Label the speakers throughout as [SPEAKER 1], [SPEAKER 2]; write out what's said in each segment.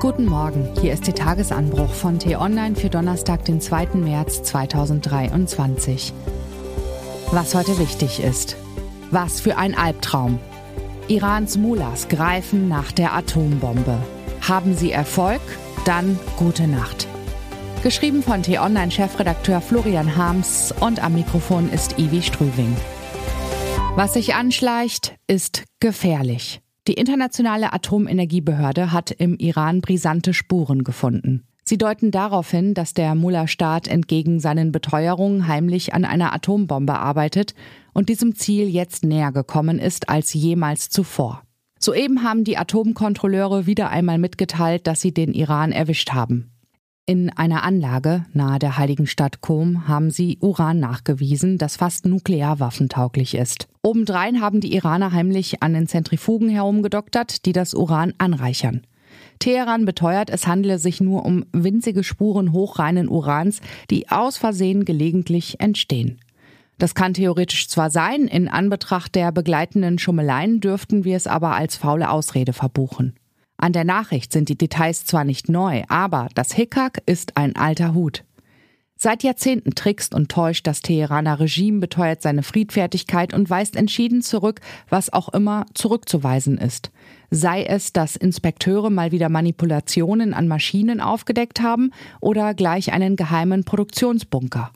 [SPEAKER 1] Guten Morgen, hier ist der Tagesanbruch von T-Online für Donnerstag, den 2. März 2023. Was heute wichtig ist. Was für ein Albtraum. Irans Mullahs greifen nach der Atombombe. Haben sie Erfolg? Dann gute Nacht. Geschrieben von T-Online-Chefredakteur Florian Harms und am Mikrofon ist Ivi Strüving. Was sich anschleicht, ist gefährlich. Die Internationale Atomenergiebehörde hat im Iran brisante Spuren gefunden. Sie deuten darauf hin, dass der Mullah-Staat entgegen seinen Beteuerungen heimlich an einer Atombombe arbeitet und diesem Ziel jetzt näher gekommen ist als jemals zuvor. Soeben haben die Atomkontrolleure wieder einmal mitgeteilt, dass sie den Iran erwischt haben. In einer Anlage nahe der heiligen Stadt Qom haben sie Uran nachgewiesen, das fast nuklearwaffentauglich ist. Obendrein haben die Iraner heimlich an den Zentrifugen herumgedoktert, die das Uran anreichern. Teheran beteuert, es handele sich nur um winzige Spuren hochreinen Urans, die aus Versehen gelegentlich entstehen. Das kann theoretisch zwar sein, in Anbetracht der begleitenden Schummeleien dürften wir es aber als faule Ausrede verbuchen. An der Nachricht sind die Details zwar nicht neu, aber das Hickhack ist ein alter Hut. Seit Jahrzehnten trickst und täuscht das Teheraner Regime, beteuert seine Friedfertigkeit und weist entschieden zurück, was auch immer zurückzuweisen ist. Sei es, dass Inspekteure mal wieder Manipulationen an Maschinen aufgedeckt haben oder gleich einen geheimen Produktionsbunker.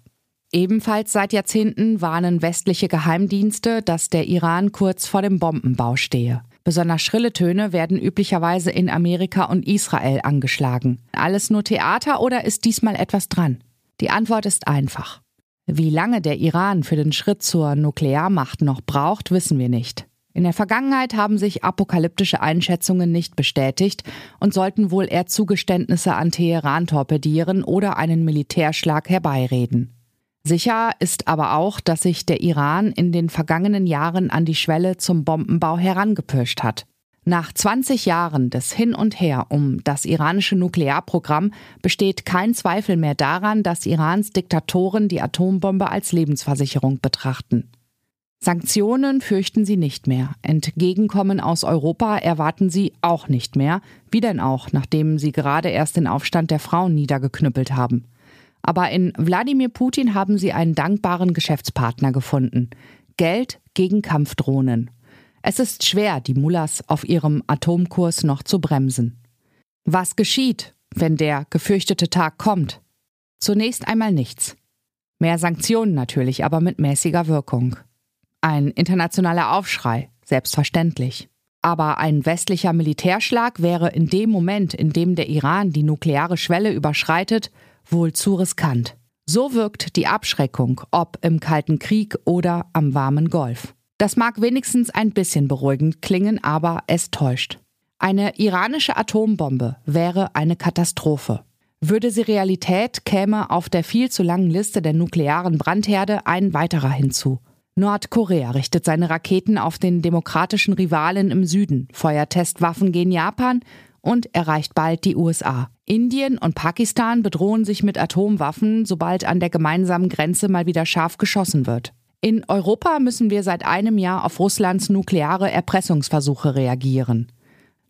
[SPEAKER 1] Ebenfalls seit Jahrzehnten warnen westliche Geheimdienste, dass der Iran kurz vor dem Bombenbau stehe. Besonders schrille Töne werden üblicherweise in Amerika und Israel angeschlagen. Alles nur Theater oder ist diesmal etwas dran? Die Antwort ist einfach. Wie lange der Iran für den Schritt zur Nuklearmacht noch braucht, wissen wir nicht. In der Vergangenheit haben sich apokalyptische Einschätzungen nicht bestätigt und sollten wohl eher Zugeständnisse an Teheran torpedieren oder einen Militärschlag herbeireden. Sicher ist aber auch, dass sich der Iran in den vergangenen Jahren an die Schwelle zum Bombenbau herangepirscht hat. Nach 20 Jahren des Hin und Her um das iranische Nuklearprogramm besteht kein Zweifel mehr daran, dass Irans Diktatoren die Atombombe als Lebensversicherung betrachten. Sanktionen fürchten sie nicht mehr. Entgegenkommen aus Europa erwarten sie auch nicht mehr. Wie denn auch, nachdem sie gerade erst den Aufstand der Frauen niedergeknüppelt haben. Aber in Wladimir Putin haben sie einen dankbaren Geschäftspartner gefunden. Geld gegen Kampfdrohnen. Es ist schwer, die Mullahs auf ihrem Atomkurs noch zu bremsen. Was geschieht, wenn der gefürchtete Tag kommt? Zunächst einmal nichts. Mehr Sanktionen natürlich, aber mit mäßiger Wirkung. Ein internationaler Aufschrei, selbstverständlich. Aber ein westlicher Militärschlag wäre in dem Moment, in dem der Iran die nukleare Schwelle überschreitet, wohl zu riskant. So wirkt die Abschreckung, ob im Kalten Krieg oder am warmen Golf. Das mag wenigstens ein bisschen beruhigend klingen, aber es täuscht. Eine iranische Atombombe wäre eine Katastrophe. Würde sie Realität, käme auf der viel zu langen Liste der nuklearen Brandherde ein weiterer hinzu. Nordkorea richtet seine Raketen auf den demokratischen Rivalen im Süden, feuert Testwaffen gegen Japan und erreicht bald die USA. Indien und Pakistan bedrohen sich mit Atomwaffen, sobald an der gemeinsamen Grenze mal wieder scharf geschossen wird. In Europa müssen wir seit einem Jahr auf Russlands nukleare Erpressungsversuche reagieren.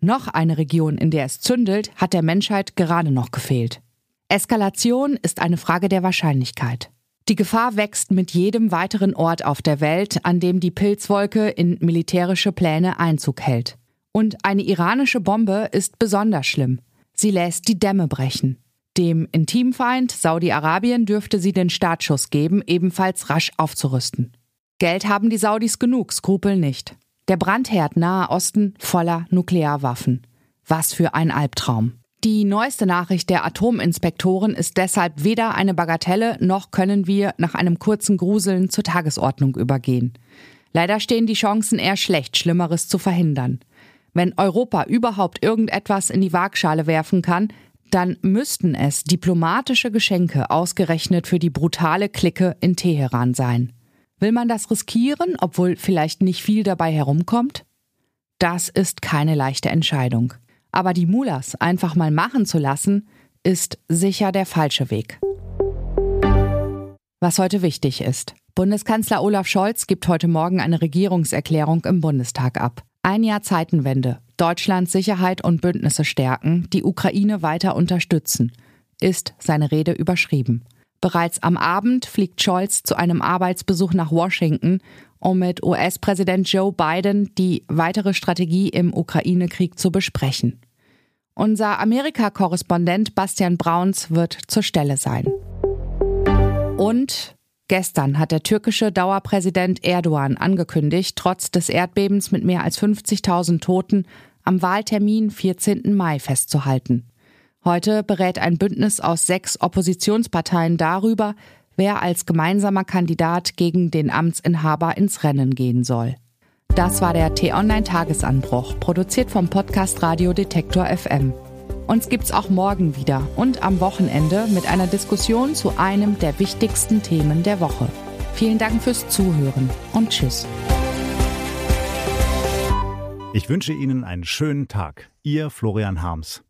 [SPEAKER 1] Noch eine Region, in der es zündelt, hat der Menschheit gerade noch gefehlt. Eskalation ist eine Frage der Wahrscheinlichkeit. Die Gefahr wächst mit jedem weiteren Ort auf der Welt, an dem die Pilzwolke in militärische Pläne Einzug hält. Und eine iranische Bombe ist besonders schlimm. Sie lässt die Dämme brechen. Dem Intimfeind Saudi-Arabien dürfte sie den Startschuss geben, ebenfalls rasch aufzurüsten. Geld haben die Saudis genug, Skrupel nicht. Der Brandherd Nahe Osten voller Nuklearwaffen. Was für ein Albtraum. Die neueste Nachricht der Atominspektoren ist deshalb weder eine Bagatelle, noch können wir nach einem kurzen Gruseln zur Tagesordnung übergehen. Leider stehen die Chancen eher schlecht, Schlimmeres zu verhindern. Wenn Europa überhaupt irgendetwas in die Waagschale werfen kann, dann müssten es diplomatische Geschenke ausgerechnet für die brutale Clique in Teheran sein. Will man das riskieren, obwohl vielleicht nicht viel dabei herumkommt? Das ist keine leichte Entscheidung. Aber die Mullahs einfach mal machen zu lassen, ist sicher der falsche Weg. Was heute wichtig ist. Bundeskanzler Olaf Scholz gibt heute Morgen eine Regierungserklärung im Bundestag ab. Ein Jahr Zeitenwende, Deutschlands Sicherheit und Bündnisse stärken, die Ukraine weiter unterstützen, ist seine Rede überschrieben. Bereits am Abend fliegt Scholz zu einem Arbeitsbesuch nach Washington, um mit US-Präsident Joe Biden die weitere Strategie im Ukraine-Krieg zu besprechen. Unser Amerika-Korrespondent Bastian Brauns wird zur Stelle sein. Und gestern hat der türkische Dauerpräsident Erdogan angekündigt, trotz des Erdbebens mit mehr als 50.000 Toten am Wahltermin 14. Mai festzuhalten. Heute berät ein Bündnis aus sechs Oppositionsparteien darüber, wer als gemeinsamer Kandidat gegen den Amtsinhaber ins Rennen gehen soll. Das war der T-Online-Tagesanbruch, produziert vom Podcast Radio Detektor FM. Uns gibt's auch morgen wieder und am Wochenende mit einer Diskussion zu einem der wichtigsten Themen der Woche. Vielen Dank fürs Zuhören und Tschüss.
[SPEAKER 2] Ich wünsche Ihnen einen schönen Tag. Ihr Florian Harms.